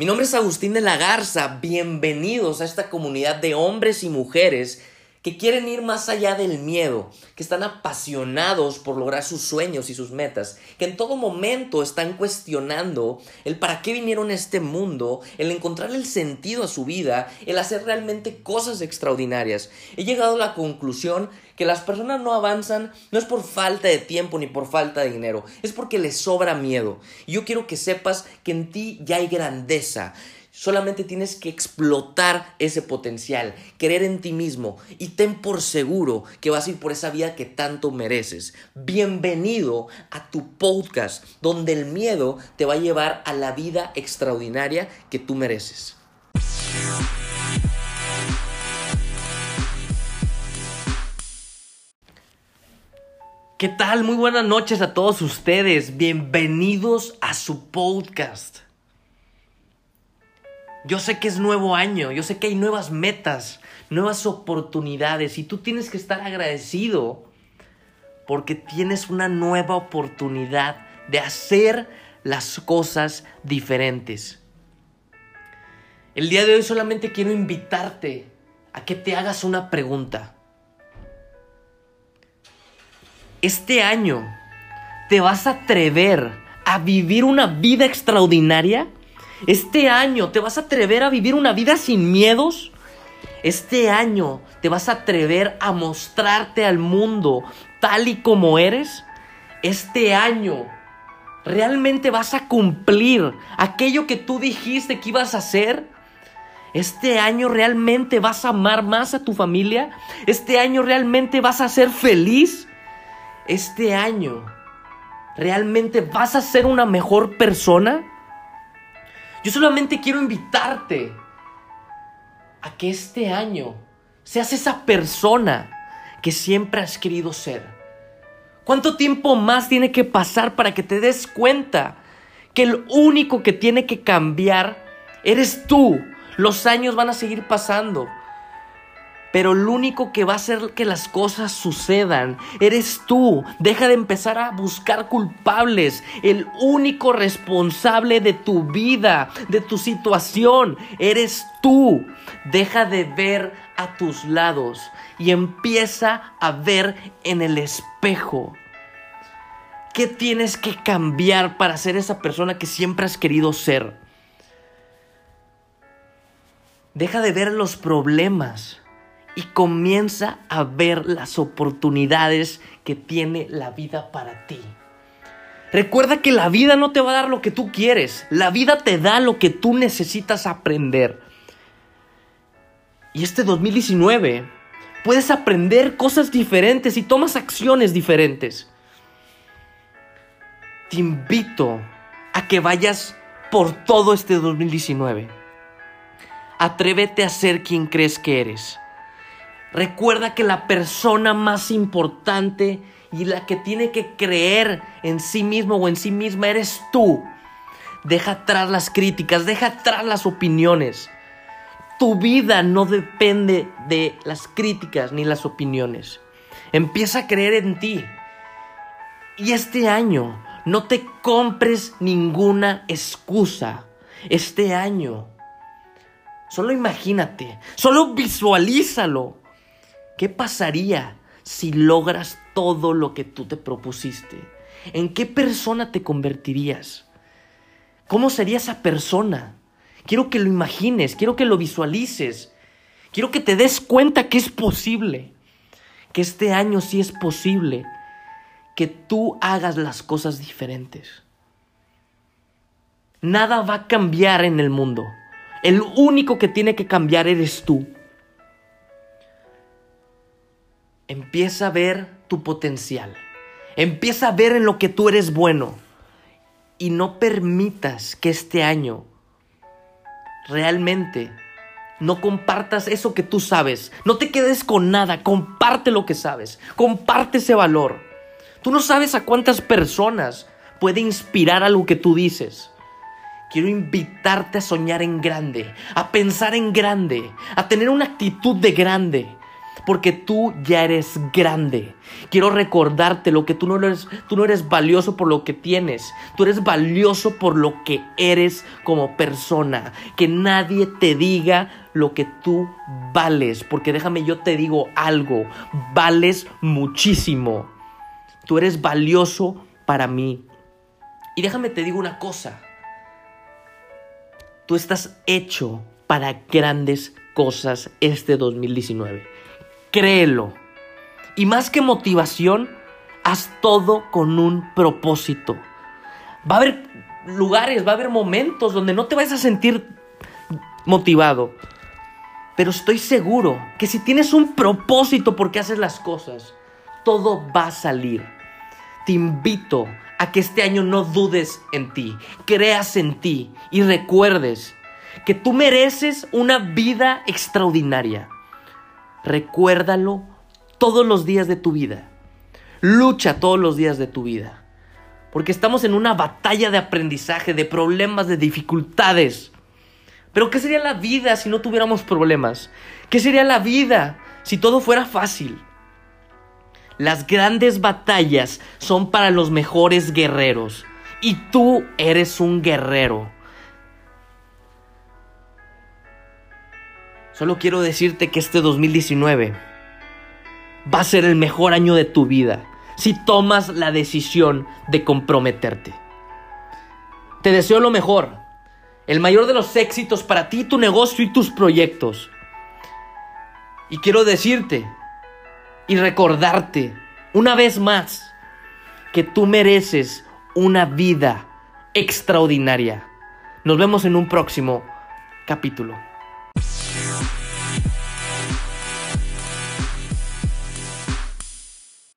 Mi nombre es Agustín de la Garza, bienvenidos a esta comunidad de hombres y mujeres que quieren ir más allá del miedo, que están apasionados por lograr sus sueños y sus metas, que en todo momento están cuestionando el para qué vinieron a este mundo, el encontrar el sentido a su vida, el hacer realmente cosas extraordinarias. He llegado a la conclusión que las personas no avanzan no es por falta de tiempo ni por falta de dinero, es porque les sobra miedo. Y yo quiero que sepas que en ti ya hay grandeza. Solamente tienes que explotar ese potencial, creer en ti mismo y ten por seguro que vas a ir por esa vida que tanto mereces. Bienvenido a tu podcast donde el miedo te va a llevar a la vida extraordinaria que tú mereces. ¿Qué tal? Muy buenas noches a todos ustedes. Bienvenidos a su podcast. Yo sé que es nuevo año, yo sé que hay nuevas metas, nuevas oportunidades y tú tienes que estar agradecido porque tienes una nueva oportunidad de hacer las cosas diferentes. El día de hoy solamente quiero invitarte a que te hagas una pregunta. Este año, ¿te vas a atrever a vivir una vida extraordinaria? Este año te vas a atrever a vivir una vida sin miedos. Este año te vas a atrever a mostrarte al mundo tal y como eres. Este año realmente vas a cumplir aquello que tú dijiste que ibas a hacer. Este año realmente vas a amar más a tu familia. Este año realmente vas a ser feliz. Este año realmente vas a ser una mejor persona. Yo solamente quiero invitarte a que este año seas esa persona que siempre has querido ser. ¿Cuánto tiempo más tiene que pasar para que te des cuenta que el único que tiene que cambiar eres tú? Los años van a seguir pasando. Pero lo único que va a hacer que las cosas sucedan eres tú. Deja de empezar a buscar culpables. El único responsable de tu vida, de tu situación, eres tú. Deja de ver a tus lados y empieza a ver en el espejo. ¿Qué tienes que cambiar para ser esa persona que siempre has querido ser? Deja de ver los problemas y comienza a ver las oportunidades que tiene la vida para ti. Recuerda que la vida no te va a dar lo que tú quieres, la vida te da lo que tú necesitas aprender. Y este 2019 puedes aprender cosas diferentes y tomas acciones diferentes. Te invito a que vayas por todo este 2019. Atrévete a ser quien crees que eres. Recuerda que la persona más importante y la que tiene que creer en sí mismo o en sí misma eres tú. Deja atrás las críticas, deja atrás las opiniones. Tu vida no depende de las críticas ni las opiniones. Empieza a creer en ti. Y este año no te compres ninguna excusa. Este año, solo imagínate, solo visualízalo. ¿Qué pasaría si logras todo lo que tú te propusiste? ¿En qué persona te convertirías? ¿Cómo sería esa persona? Quiero que lo imagines, quiero que lo visualices, quiero que te des cuenta que es posible, que este año sí es posible, que tú hagas las cosas diferentes. Nada va a cambiar en el mundo. El único que tiene que cambiar eres tú. Empieza a ver tu potencial. Empieza a ver en lo que tú eres bueno. Y no permitas que este año realmente no compartas eso que tú sabes. No te quedes con nada. Comparte lo que sabes. Comparte ese valor. Tú no sabes a cuántas personas puede inspirar algo que tú dices. Quiero invitarte a soñar en grande, a pensar en grande, a tener una actitud de grande porque tú ya eres grande. Quiero recordarte lo que tú no eres, tú no eres valioso por lo que tienes, tú eres valioso por lo que eres como persona. Que nadie te diga lo que tú vales, porque déjame yo te digo algo, vales muchísimo. Tú eres valioso para mí. Y déjame te digo una cosa. Tú estás hecho para grandes cosas este 2019. Créelo. Y más que motivación, haz todo con un propósito. Va a haber lugares, va a haber momentos donde no te vas a sentir motivado. Pero estoy seguro que si tienes un propósito por qué haces las cosas, todo va a salir. Te invito a que este año no dudes en ti, creas en ti y recuerdes que tú mereces una vida extraordinaria. Recuérdalo todos los días de tu vida. Lucha todos los días de tu vida. Porque estamos en una batalla de aprendizaje, de problemas, de dificultades. Pero ¿qué sería la vida si no tuviéramos problemas? ¿Qué sería la vida si todo fuera fácil? Las grandes batallas son para los mejores guerreros. Y tú eres un guerrero. Solo quiero decirte que este 2019 va a ser el mejor año de tu vida si tomas la decisión de comprometerte. Te deseo lo mejor, el mayor de los éxitos para ti, tu negocio y tus proyectos. Y quiero decirte y recordarte una vez más que tú mereces una vida extraordinaria. Nos vemos en un próximo capítulo.